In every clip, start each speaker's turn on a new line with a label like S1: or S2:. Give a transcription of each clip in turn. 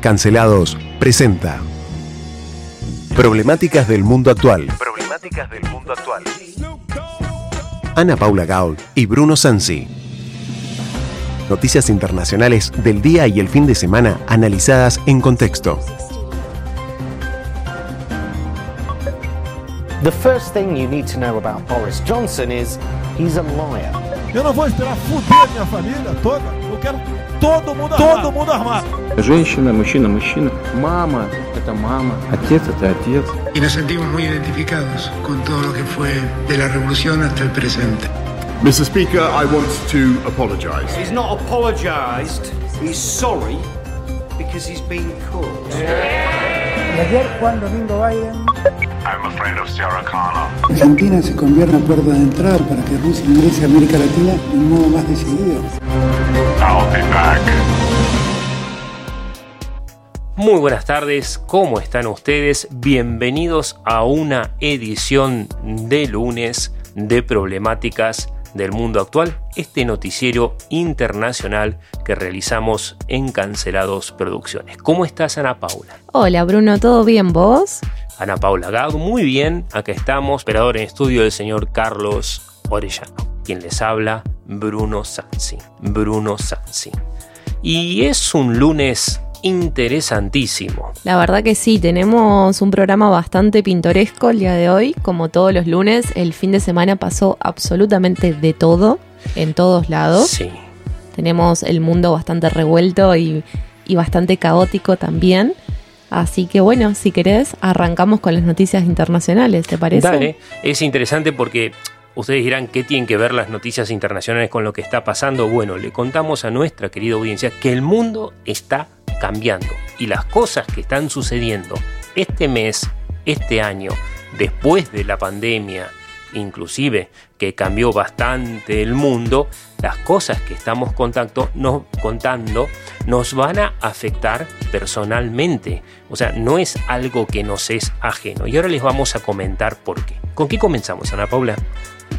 S1: Cancelados presenta Problemáticas del mundo actual.
S2: Problemáticas del mundo actual.
S1: Ana Paula Gaul y Bruno Sansi. Noticias internacionales del día y el fin de semana analizadas en contexto.
S3: The first thing you need to know about Boris Johnson is he's a liar.
S4: Eu não vou esperar fuder minha família toda. Eu quero todo mundo armado. Todo mundo armado.
S5: Женщина, мужчина, мужчина. Мама – это мама. Отец – это отец.
S6: y nos sentimos muy identificados con todo lo que fue de la revolución hasta el presente.
S7: Mr. Speaker, I want to apologise.
S8: He's not apologised. He's sorry because he's been caught.
S9: Ayer Juan Domingo Biden
S2: I'm a friend of Sarah Connor.
S9: Argentina se convierte en puerta de entrada para que Rusia ingrese a América Latina de un modo más decidido.
S2: I'll be back.
S10: Muy buenas tardes, ¿cómo están ustedes? Bienvenidos a una edición de lunes de problemáticas del mundo actual, este noticiero internacional que realizamos en Cancelados Producciones. ¿Cómo estás, Ana Paula?
S11: Hola Bruno, ¿todo bien vos?
S10: Ana Paula Gago, muy bien, acá estamos, operador en estudio del señor Carlos Orellano, quien les habla, Bruno Sansi. Bruno Sansi. Y es un lunes interesantísimo.
S11: La verdad que sí, tenemos un programa bastante pintoresco el día de hoy. Como todos los lunes, el fin de semana pasó absolutamente de todo, en todos lados.
S10: Sí.
S11: Tenemos el mundo bastante revuelto y, y bastante caótico también. Así que bueno, si querés, arrancamos con las noticias internacionales, ¿te parece?
S10: Dale, es interesante porque ustedes dirán qué tienen que ver las noticias internacionales con lo que está pasando. Bueno, le contamos a nuestra querida audiencia que el mundo está cambiando y las cosas que están sucediendo este mes, este año, después de la pandemia, inclusive que cambió bastante el mundo, las cosas que estamos contacto, contando nos van a afectar personalmente. O sea, no es algo que nos es ajeno. Y ahora les vamos a comentar por qué. ¿Con qué comenzamos, Ana Paula?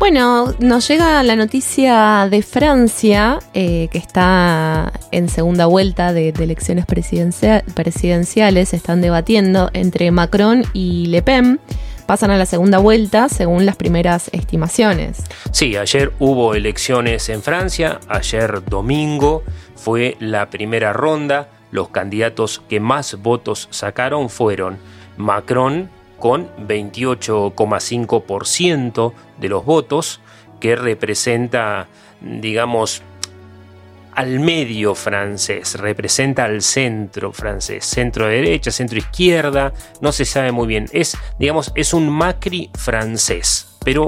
S11: Bueno, nos llega la noticia de Francia, eh, que está en segunda vuelta de, elecciones presidencia- presidenciales, están debatiendo entre Macron y Le Pen. Pasan a la segunda vuelta según las primeras estimaciones.
S10: Sí, ayer hubo elecciones en Francia, ayer domingo fue la primera ronda, los candidatos que más votos sacaron fueron Macron con 28,5% de los votos, que representa, digamos, al medio francés, representa al centro francés, centro derecha, centro izquierda, no se sabe muy bien, es, digamos, es un Macri francés, pero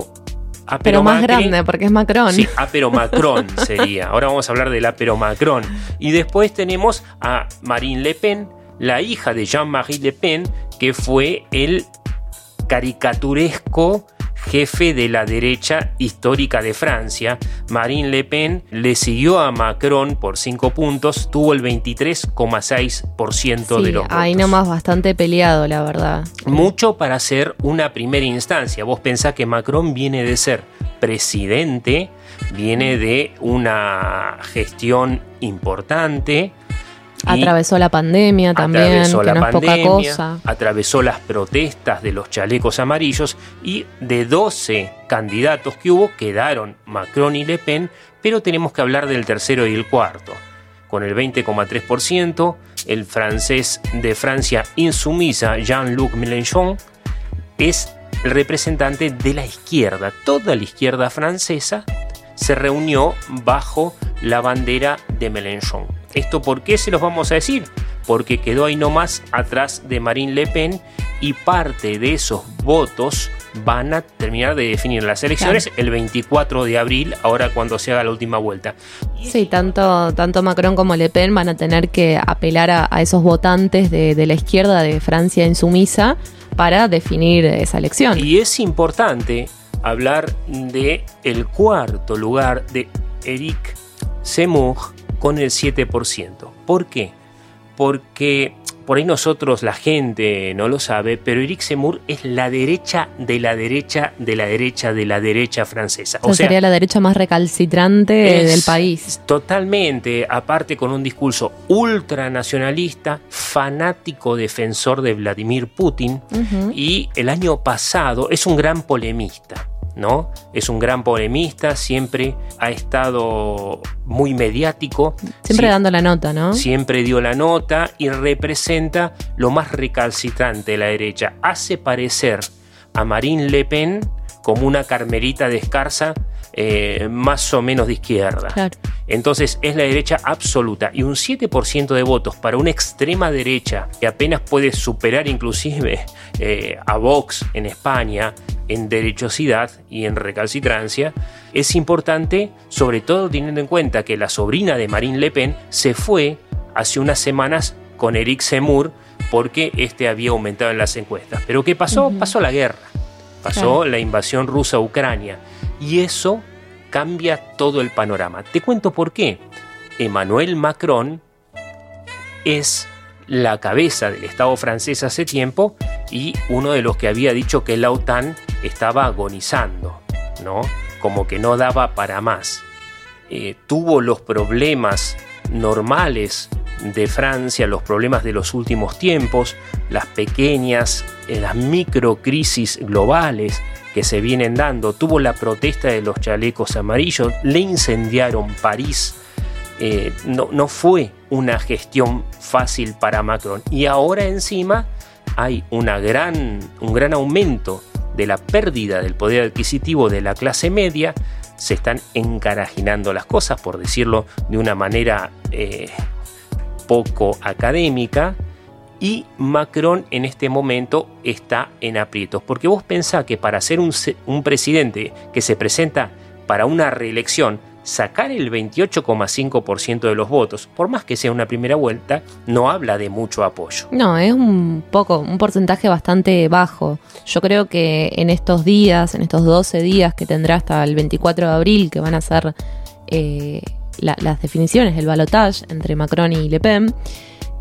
S10: apero
S11: Pero más
S10: Macri-
S11: grande, porque es Macron.
S10: Sí, Apero Macron sería. Ahora vamos a hablar del Apero Macron. Y después tenemos a Marine Le Pen, la hija de Jean-Marie Le Pen, que fue el caricaturesco jefe de la derecha histórica de Francia. Marine Le Pen le siguió a Macron por 5 puntos, tuvo el 23,6% de
S11: Sí,
S10: los votos.
S11: ahí nomás bastante peleado, la verdad.
S10: Mucho para ser una primera instancia. Vos pensás que Macron viene de ser presidente, viene de una gestión importante.
S11: Atravesó la pandemia también,
S10: atravesó
S11: que
S10: la
S11: no es poca
S10: pandemia,
S11: cosa.
S10: atravesó las protestas de los chalecos amarillos y de 12 candidatos que hubo quedaron Macron y Le Pen, pero tenemos que hablar del tercero y el cuarto. Con el 20,3%, el francés de Francia insumisa Jean-Luc Mélenchon es el representante de la izquierda. Toda la izquierda francesa se reunió bajo la bandera de Mélenchon. ¿Esto por qué se los vamos a decir? Porque quedó ahí nomás atrás de Marine Le Pen y parte de esos votos van a terminar de definir las elecciones el 24 de abril, ahora cuando se haga la última vuelta.
S11: Sí, tanto, tanto Macron como Le Pen van a tener que apelar a, a esos votantes de, de la izquierda de Francia insumisa para definir esa elección.
S10: Y es importante hablar de el cuarto lugar de Eric Zemmour con el 7%. ¿Por qué? Porque por ahí nosotros, la gente, no lo sabe, pero Eric Zemmour es la derecha de la derecha de la derecha de la derecha francesa.
S11: O, sea, sería la derecha más recalcitrante del país.
S10: Totalmente, aparte con un discurso ultranacionalista, fanático defensor de Vladimir Putin, y el año pasado es un gran polemista. ¿No? Es un gran polemista, siempre ha estado muy mediático.
S11: Siempre dando la nota, ¿no?
S10: Siempre dio la nota y representa lo más recalcitrante de la derecha. Hace parecer a Marine Le Pen como una carmelita descarsa eh, más o menos de izquierda. Entonces es la derecha absoluta y un 7% de votos para una extrema derecha que apenas puede superar inclusive eh, a Vox en España en derechosidad y en recalcitrancia, es importante sobre todo teniendo en cuenta que la sobrina de Marine Le Pen se fue hace unas semanas con Eric Zemmour porque este había aumentado en las encuestas. Pero ¿qué pasó? Pasó la guerra, pasó la invasión rusa a Ucrania y eso cambia todo el panorama. Te cuento por qué. Emmanuel Macron es la cabeza del Estado francés hace tiempo y uno de los que había dicho que la OTAN estaba agonizando, ¿no? Como que no daba para más. Eh, tuvo los problemas normales de Francia, los problemas de los últimos tiempos, las pequeñas, eh, las microcrisis globales que se vienen dando. Tuvo la protesta de los chalecos amarillos, le incendiaron París. Eh, no, no fue una gestión fácil para Macron. Y ahora encima hay una gran, un gran aumento de la pérdida del poder adquisitivo de la clase media, se están encarajinando las cosas, por decirlo de una manera eh, poco académica, y Macron en este momento está en aprietos. Porque vos pensás que para ser un, un presidente que se presenta para una reelección, sacar el 28,5% de los votos, por más que sea una primera vuelta, no habla de mucho apoyo.
S11: No, es un poco, un porcentaje bastante bajo. Yo creo que en estos días, en estos 12 días que tendrá hasta el 24 de abril, que van a ser eh, las definiciones, el balotage entre Macron y Le Pen,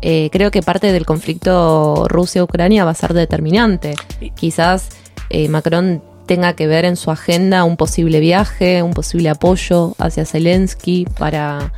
S11: eh, creo que parte del conflicto Rusia-Ucrania va a ser determinante. Quizás eh, Macron tenga que ver en su agenda un posible viaje, un posible apoyo hacia Zelensky para...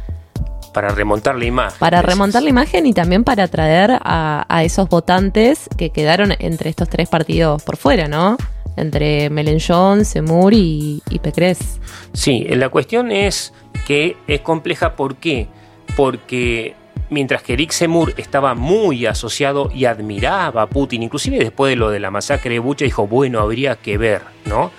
S10: Para remontar la imagen.
S11: Para remontar la imagen y también para atraer a, esos votantes que quedaron entre estos tres partidos por fuera, ¿no? Entre Melenchon, Semur y, y Pecres.
S10: Sí, la cuestión es que es compleja. ¿Por qué? Porque mientras que Eric Semur estaba muy asociado y admiraba a Putin, inclusive después de lo de la masacre de Bucha, dijo, bueno, habría que ver, ¿no?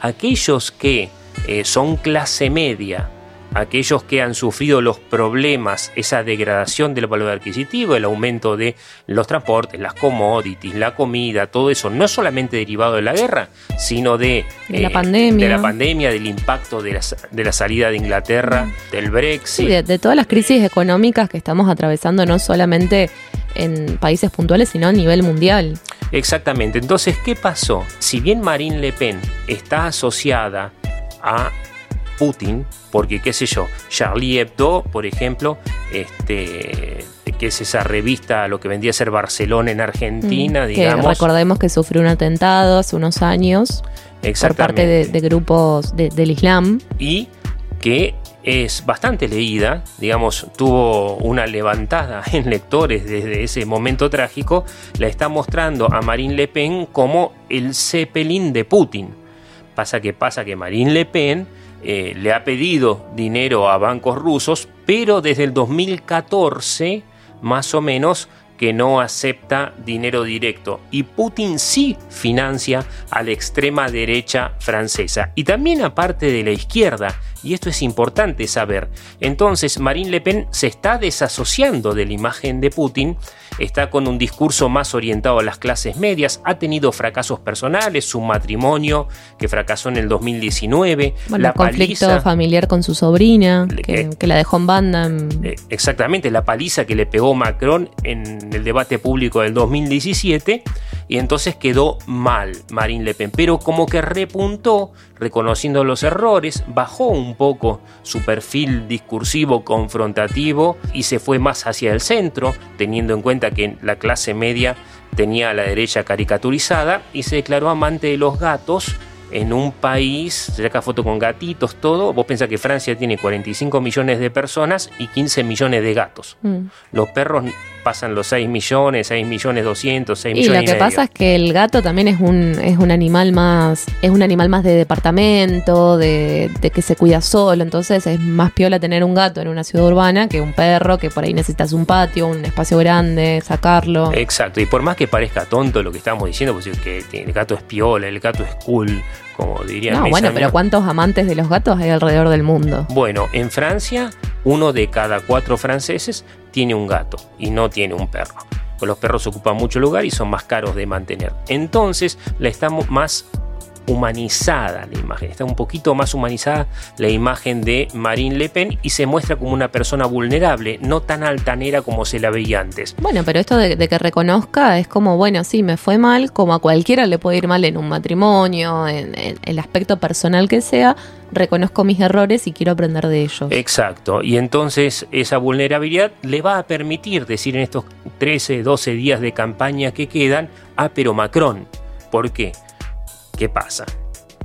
S10: Aquellos que eh, son clase media, aquellos que han sufrido los problemas, esa degradación del valor adquisitivo, el aumento de los transportes, las commodities, la comida, todo eso, no solamente derivado de la guerra, sino de,
S11: la, eh, pandemia.
S10: de la pandemia, del impacto de la, de la salida de Inglaterra, del Brexit.
S11: de, todas las crisis económicas que estamos atravesando, no solamente en países puntuales, sino a nivel mundial.
S10: Exactamente. Entonces, ¿qué pasó? Si bien Marine Le Pen está asociada a Putin, porque qué sé yo, Charlie Hebdo, por ejemplo, este, que es esa revista, lo que vendría a ser Barcelona en Argentina, mm, digamos.
S11: recordemos que sufrió un atentado hace unos años por parte de, grupos del Islam.
S10: Y que es bastante leída, digamos, tuvo una levantada en lectores desde ese momento trágico, la está mostrando a Marine Le Pen como el Zeppelin de Putin. Pasa que pasa que Marine Le Pen eh, le ha pedido dinero a bancos rusos, pero desde el 2014, más o menos, que no acepta dinero directo. Y Putin sí financia a la extrema derecha francesa. Y también aparte de la izquierda. Y esto es importante saber. Entonces Marine Le Pen se está desasociando de la imagen de Putin está con un discurso más orientado a las clases medias, ha tenido fracasos personales, su matrimonio que fracasó en el 2019,
S11: la el conflicto familiar con su sobrina, que, la dejó en banda.
S10: Eh, exactamente, la paliza que le pegó Macron en el debate público del 2017 y entonces quedó mal Marine Le Pen, pero como que repuntó reconociendo los errores, bajó un poco su perfil discursivo confrontativo y se fue más hacia el centro, teniendo en cuenta que la clase media tenía a la derecha caricaturizada y se declaró amante de los gatos en un país, se saca foto con gatitos, todo. Vos pensás que Francia tiene 45 millones de personas y 15 millones de gatos.
S11: Mm.
S10: Los perros pasan los 6 millones, 6 millones 200, 6
S11: Y
S10: millones
S11: lo que pasa es que el gato también es un, es un animal más, es un animal más de departamento, de, de que se cuida solo, entonces es más piola tener un gato en una ciudad urbana que un perro, que por ahí necesitas un patio, un espacio grande, sacarlo.
S10: Exacto, y por más que parezca tonto lo que estamos diciendo, pues que el gato es piola, el gato es cool, como diría
S11: no,
S10: mis
S11: bueno,
S10: amigos.
S11: pero ¿cuántos amantes de los gatos hay alrededor del mundo?
S10: Bueno, en Francia, uno de cada cuatro franceses tiene un gato y no tiene un perro. Pues los perros ocupan mucho lugar y son más caros de mantener. Entonces, la estamos más humanizada la imagen, está un poquito más humanizada la imagen de Marine Le Pen y se muestra como una persona vulnerable, no tan altanera como se la veía antes.
S11: Bueno, pero esto de, de que reconozca es como, bueno, sí, me fue mal, como a cualquiera le puede ir mal en un matrimonio, en, en el aspecto personal que sea, reconozco mis errores y quiero aprender de ellos.
S10: Exacto, y entonces esa vulnerabilidad le va a permitir decir en estos 13, 12 días de campaña que quedan, ah, pero Macron, ¿por qué? ¿Qué pasa?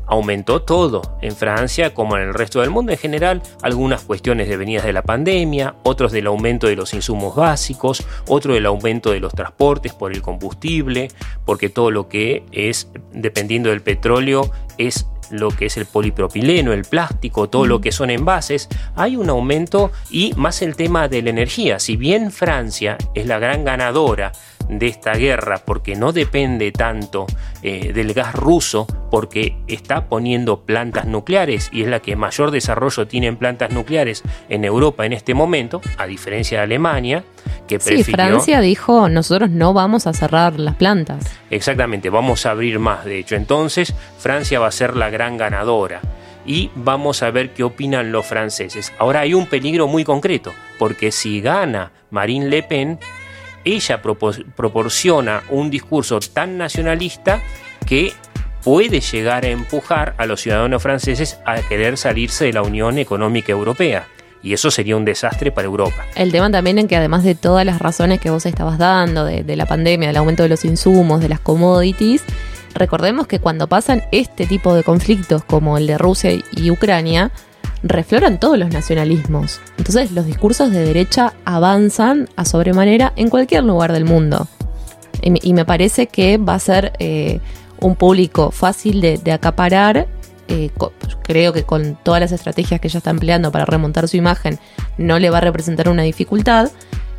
S10: Aumentó todo en Francia como en el resto del mundo en general, algunas cuestiones devenidas de la pandemia, otros del aumento de los insumos básicos, otro del aumento de los transportes por el combustible, porque todo lo que es, dependiendo del petróleo, es lo que es el polipropileno, el plástico, todo lo que son envases, hay un aumento y más el tema de la energía. Si bien Francia es la gran ganadora de esta guerra porque no depende tanto eh, del gas ruso, porque está poniendo plantas nucleares y es la que mayor desarrollo tiene en plantas nucleares en Europa en este momento, a diferencia de Alemania, que
S11: Sí,
S10: prefirió...
S11: Francia dijo, nosotros no vamos a cerrar las plantas.
S10: Exactamente, vamos a abrir más, de hecho. Entonces, Francia va a ser la gran ganadora. Y vamos a ver qué opinan los franceses. Ahora hay un peligro muy concreto, porque si gana Marine Le Pen, ella propo- proporciona un discurso tan nacionalista que puede llegar a empujar a los ciudadanos franceses a querer salirse de la Unión Económica Europea. Y eso sería un desastre para Europa.
S11: El tema también en que además de todas las razones que vos estabas dando, de, de la pandemia, del aumento de los insumos, de las commodities, recordemos que cuando pasan este tipo de conflictos como el de Rusia y Ucrania, refloran todos los nacionalismos. Entonces los discursos de derecha avanzan a sobremanera en cualquier lugar del mundo. Y, me- parece que va a ser eh, un público fácil de, acaparar. eh, creo que con todas las estrategias que ella está empleando para remontar su imagen no le va a representar una dificultad.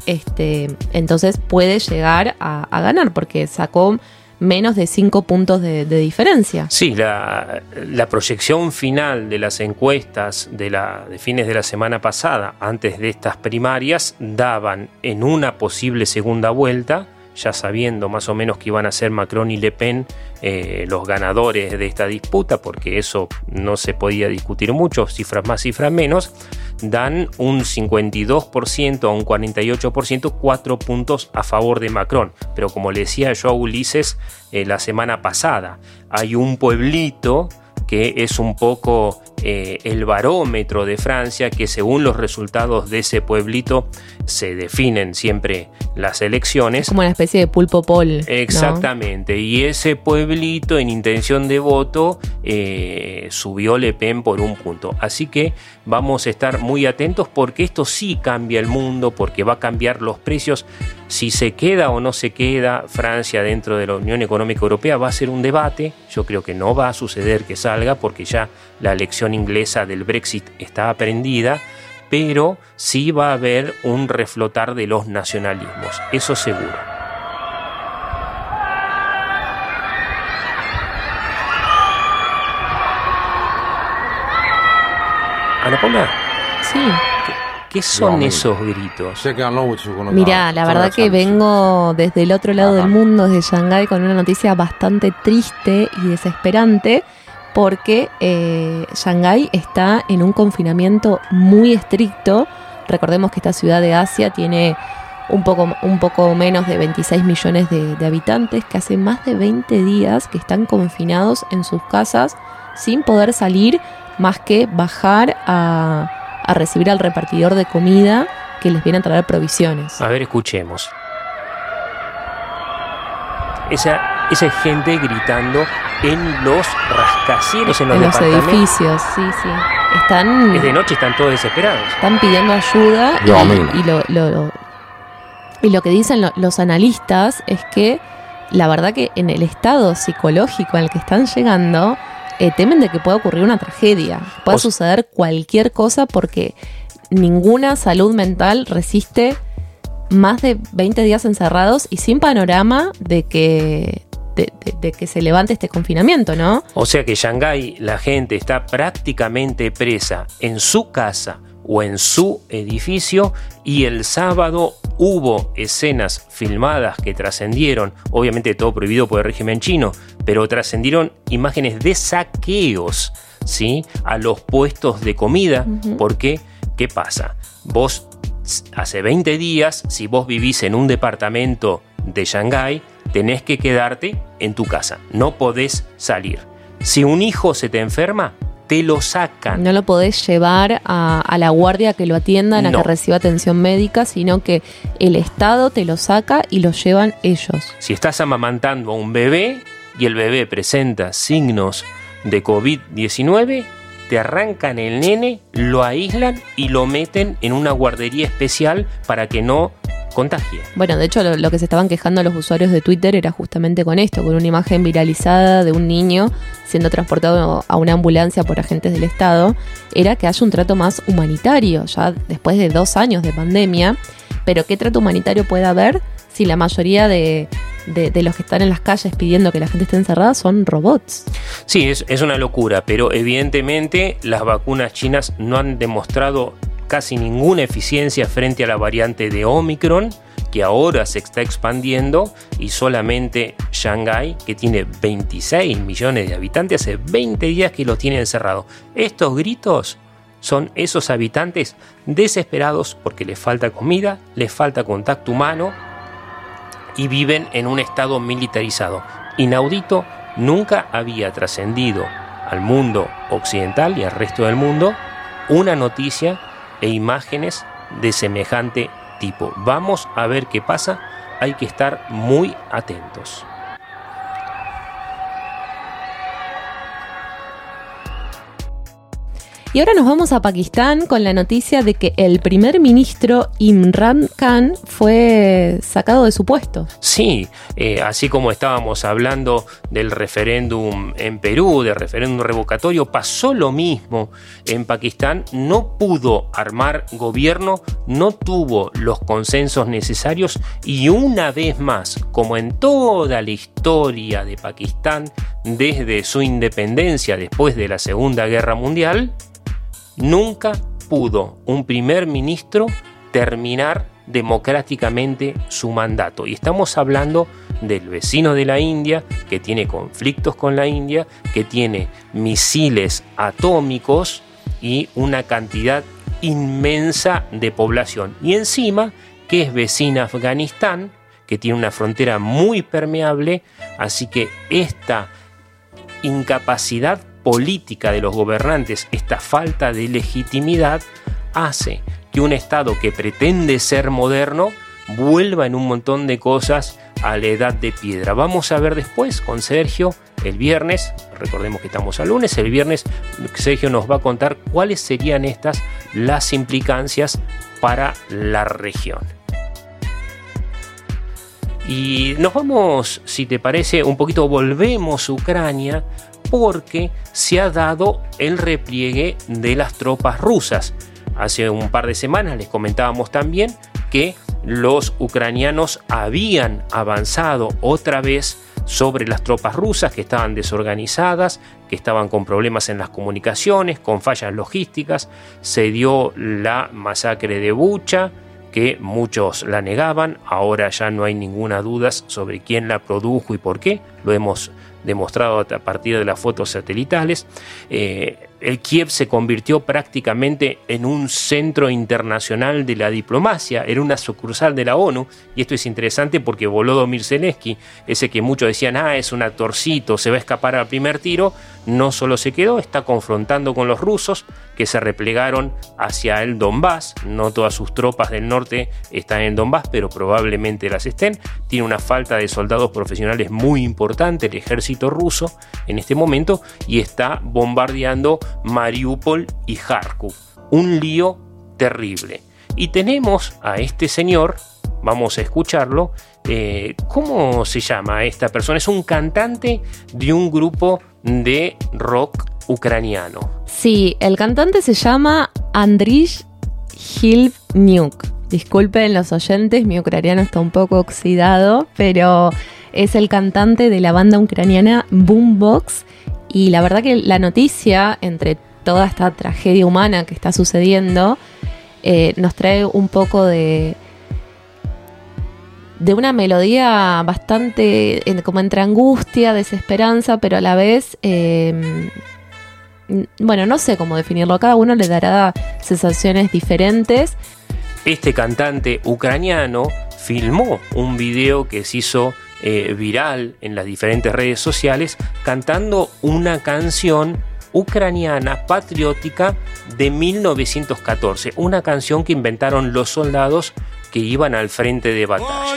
S11: Este, entonces puede llegar a, a ganar porque sacó menos de 5 puntos de, diferencia.
S10: Sí, la, la proyección final de las encuestas de, la, de fines de la semana pasada, antes de estas primarias, daban en una posible segunda vuelta, ya sabiendo más o menos que iban a ser Macron y Le Pen eh, los ganadores de esta disputa, porque eso no se podía discutir mucho, cifras más, cifras menos, dan un 52% a un 48%, cuatro puntos a favor de Macron. Pero como le decía yo a Ulises eh, la semana pasada, hay un pueblito que es un poco eh, el barómetro de Francia, que según los resultados de ese pueblito se definen siempre las elecciones.
S11: Como una especie de pulpo pol. ¿no?
S10: Exactamente, y ese pueblito en intención de voto eh, subió Le Pen por un punto. Así que vamos a estar muy atentos porque esto sí cambia el mundo, porque va a cambiar los precios. Si se queda o no se queda Francia dentro de la Unión Económica Europea va a ser un debate. Yo creo que no va a suceder que salga porque ya la elección inglesa del Brexit está aprendida pero sí va a haber un reflotar de los nacionalismos, eso seguro. Ana Paula,
S11: Sí.
S10: ¿qué son esos gritos?
S11: Mira, la verdad que vengo desde el otro lado del mundo, desde Shanghái, con una noticia bastante triste y desesperante, porque eh, Shanghái está en un confinamiento muy estricto. Recordemos que esta ciudad de Asia tiene un poco, un poco menos de 26 millones de, habitantes que hace más de 20 días que están confinados en sus casas sin poder salir más que bajar a, a recibir al repartidor de comida que les viene a traer provisiones.
S10: A ver, escuchemos. Esa, esa gente gritando en los rascacielos, en los,
S11: en los edificios, sí, sí. Están,
S10: Es de noche, están todos desesperados.
S11: están pidiendo ayuda
S5: Yo,
S11: y, y lo, lo- lo- y lo que dicen lo- los analistas es que la verdad que en el estado psicológico al que están llegando eh, temen de que pueda ocurrir una tragedia, pueda
S10: O
S11: suceder cualquier cosa porque ninguna salud mental resiste más de 20 días encerrados y sin panorama de que de, de- de que se levante este confinamiento, ¿no?
S10: O sea que Shanghái la gente está prácticamente presa en su casa o en su edificio y el sábado hubo escenas filmadas que trascendieron, obviamente todo prohibido por el régimen chino, pero trascendieron imágenes de saqueos, ¿sí? A los puestos de comida, porque ¿qué pasa? Vos hace 20 días, si vos vivís en un departamento de Shanghái, tenés que quedarte en tu casa, no podés salir. Si un hijo se te enferma, te lo sacan.
S11: No lo podés llevar a, a la guardia que lo atiendan, a
S10: No.
S11: que reciba atención médica, sino que el Estado te lo saca y lo llevan ellos.
S10: Si estás amamantando a un bebé y el bebé presenta signos de COVID-19, te arrancan el nene, lo aíslan y lo meten en una guardería especial para que no contagie.
S11: Bueno, de hecho lo, lo que se estaban quejando los usuarios de Twitter era justamente con esto, con una imagen viralizada de un niño siendo transportado a una ambulancia por agentes del Estado, era que haya un trato más humanitario, ya después de dos años de pandemia. Pero ¿qué trato humanitario puede haber si la mayoría de, de- de los que están en las calles pidiendo que la gente esté encerrada son robots?
S10: Sí, es, es una locura, pero evidentemente las vacunas chinas no han demostrado casi ninguna eficiencia frente a la variante de Omicron, que ahora se está expandiendo, y solamente Shanghái, que tiene 26 millones de habitantes, hace 20 días que lo tiene encerrado. Estos gritos son esos habitantes desesperados porque les falta comida, les falta contacto humano y viven en un estado militarizado. Inaudito, nunca había trascendido al mundo occidental y al resto del mundo una noticia e imágenes de semejante tipo. Vamos a ver qué pasa, hay que estar muy atentos.
S11: Y ahora nos vamos a Pakistán con la noticia de que el primer ministro Imran Khan fue sacado de su puesto.
S10: Sí, eh, así como estábamos hablando del referéndum en Perú, del referéndum revocatorio, pasó lo mismo en Pakistán. No pudo armar gobierno, no tuvo los consensos necesarios y una vez más, como en toda la historia de Pakistán, desde su independencia después de la Segunda Guerra Mundial, nunca pudo un primer ministro terminar democráticamente su mandato. Y estamos hablando del vecino de la India, que tiene conflictos con la India, que tiene misiles atómicos y una cantidad inmensa de población. Y encima, que es vecina Afganistán, que tiene una frontera muy permeable, así que esta incapacidad política de los gobernantes, esta falta de legitimidad, hace que un Estado que pretende ser moderno vuelva en un montón de cosas a la edad de piedra. Vamos a ver después con Sergio el viernes, recordemos que estamos al lunes, el viernes Sergio nos va a contar cuáles serían estas las implicancias para la región. Y nos vamos, si te parece, un poquito, volvemos a Ucrania porque se ha dado el repliegue de las tropas rusas. Hace un par de semanas les comentábamos también que los ucranianos habían avanzado otra vez sobre las tropas rusas que estaban desorganizadas, que estaban con problemas en las comunicaciones, con fallas logísticas. Se dio la masacre de Bucha, que muchos la negaban, ahora ya no hay ninguna duda sobre quién la produjo y por qué, lo hemos demostrado a partir de las fotos satelitales. Eh, el Kiev se convirtió prácticamente en un centro internacional de la diplomacia, era una sucursal de la ONU, y esto es interesante porque Volodymyr Zelensky, ese que muchos decían, ah, es un actorcito, se va a escapar al primer tiro, no solo se quedó, está confrontando con los rusos que se replegaron hacia el Donbass, no todas sus tropas del norte están en Donbass, pero probablemente las estén, tiene una falta de soldados profesionales muy importante el ejército ruso en este momento y está bombardeando Mariupol y Kharkov. Un lío terrible. Y tenemos a este señor, vamos a escucharlo, eh, ¿cómo se llama esta persona? Es un cantante de un grupo de rock ucraniano.
S11: Sí, el cantante se llama Andriy Hilbniuk. Disculpen los oyentes, mi ucraniano está un poco oxidado, pero es el cantante de la banda ucraniana Boombox y la verdad que la noticia, entre toda esta tragedia humana que está sucediendo, eh, nos trae un poco de, de una melodía bastante como entre angustia, desesperanza, pero a la vez, eh, bueno, no sé cómo definirlo, cada uno le dará sensaciones diferentes.
S10: Este cantante ucraniano filmó un video que se hizo eh, viral en las diferentes redes sociales cantando una canción ucraniana patriótica de 1914, una canción que inventaron los soldados que iban al frente de batalla.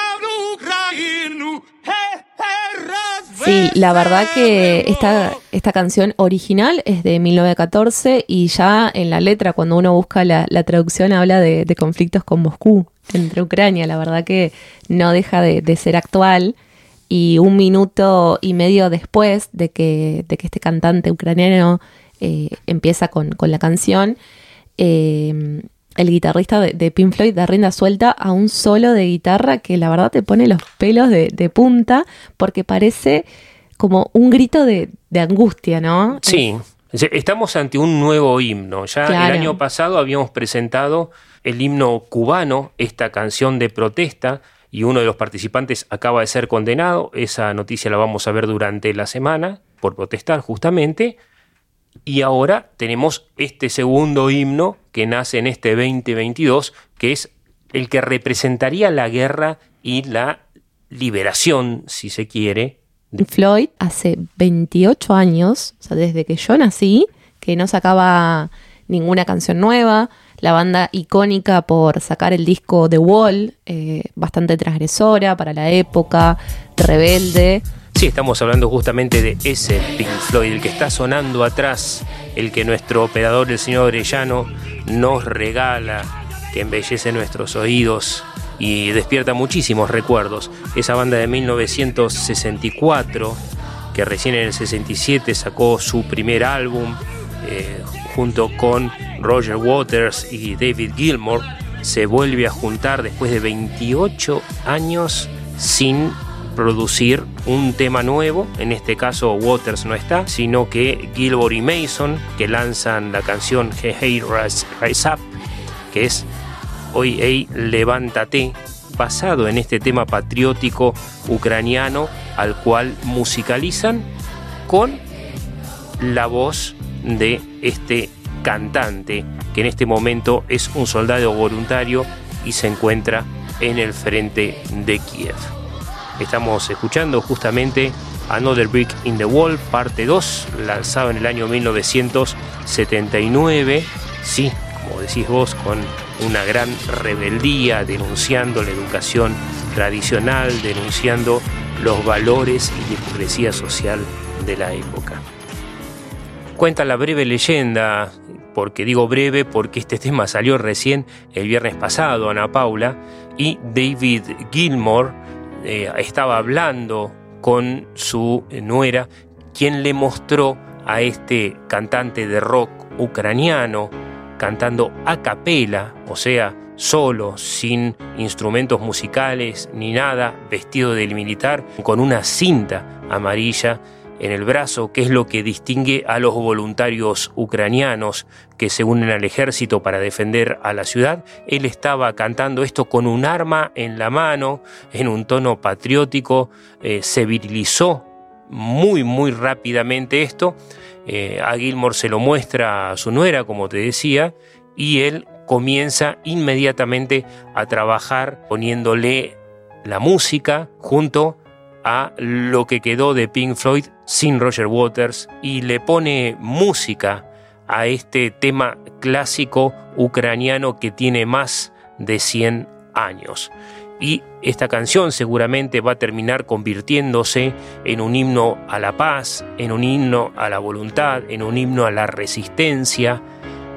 S11: Sí, la verdad que esta, esta canción original es de 1914 y ya en la letra, cuando uno busca la, traducción, habla de, conflictos con Moscú entre Ucrania. La verdad que no deja de, de ser actual y un minuto y medio después de que, de que este cantante ucraniano eh, empieza con, con, la canción, eh, el guitarrista de, de, Pink Floyd da rienda suelta a un solo de guitarra que la verdad te pone los pelos de, de punta porque parece como un grito de, angustia, ¿no?
S10: Sí, estamos ante un nuevo himno. Ya claro. el año pasado habíamos presentado el himno cubano, esta canción de protesta y uno de los participantes acaba de ser condenado. Esa noticia la vamos a ver durante la semana por protestar justamente. Y ahora tenemos este segundo himno que nace en este 2022, que es el que representaría la guerra y la liberación, si se quiere.
S11: De... Floyd hace 28 años, o sea, desde que yo nací, que no sacaba ninguna canción nueva, la banda icónica por sacar el disco The Wall, eh, bastante transgresora para la época, rebelde.
S10: Sí, estamos hablando justamente de ese Pink Floyd, el que está sonando atrás, el que nuestro operador, el señor Orellano, nos regala, que embellece nuestros oídos y despierta muchísimos recuerdos. Esa banda de 1964, que recién en el 67 sacó su primer álbum, eh, junto con Roger Waters y David Gilmour, se vuelve a juntar después de 28 años sin producir un tema nuevo. En este caso Waters no está, sino que Gilmour y Mason, que lanzan la canción Hey Hey Rise, Rise Up, que es Hoy Hey Levántate, basado en este tema patriótico ucraniano al cual musicalizan con la voz de este cantante que en este momento es un soldado voluntario y se encuentra en el frente de Kiev. Estamos escuchando justamente Another Brick in the Wall, parte 2, lanzado en el año 1979. Sí, como decís vos, con una gran rebeldía, denunciando la educación tradicional, denunciando los valores y la social de la época. Cuenta la breve leyenda, porque digo breve porque este tema salió recién el viernes pasado, Ana Paula, y David Gilmour eh, estaba hablando con su nuera, quien le mostró a este cantante de rock ucraniano cantando a capela, o sea, solo, sin instrumentos musicales ni nada, vestido de militar, con una cinta amarilla en el brazo, que es lo que distingue a los voluntarios ucranianos que se unen al ejército para defender a la ciudad. Él estaba cantando esto con un arma en la mano, en un tono patriótico, eh, se virilizó muy, muy rápidamente esto. Eh, a Gilmore se lo muestra a su nuera, como te decía, y él comienza inmediatamente a trabajar poniéndole la música junto a lo que quedó de Pink Floyd sin Roger Waters y le pone música a este tema clásico ucraniano que tiene más de 100 años. Y esta canción seguramente va a terminar convirtiéndose en un himno a la paz, en un himno a la voluntad, en un himno a la resistencia,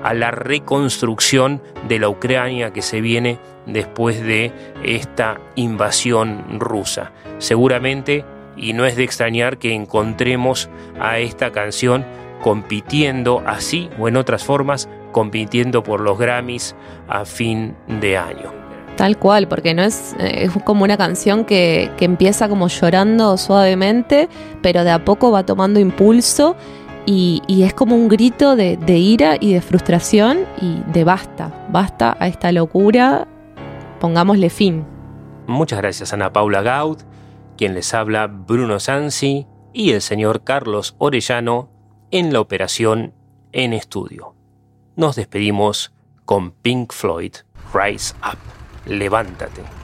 S10: a la reconstrucción de la Ucrania que se viene después de esta invasión rusa. Seguramente, y no es de extrañar que encontremos a esta canción compitiendo así o en otras formas, compitiendo por los Grammys a fin de año.
S11: Tal cual, porque no es, eh, es como una canción que, que empieza como llorando suavemente, pero de a poco va tomando impulso y, y, es como un grito de, de, ira y de frustración y de basta, basta a esta locura, pongámosle fin.
S10: Muchas gracias Ana Paula Gaud, quien les habla Bruno Sansi y el señor Carlos Orellano en la operación en estudio. Nos despedimos con Pink Floyd, Rise Up, levántate.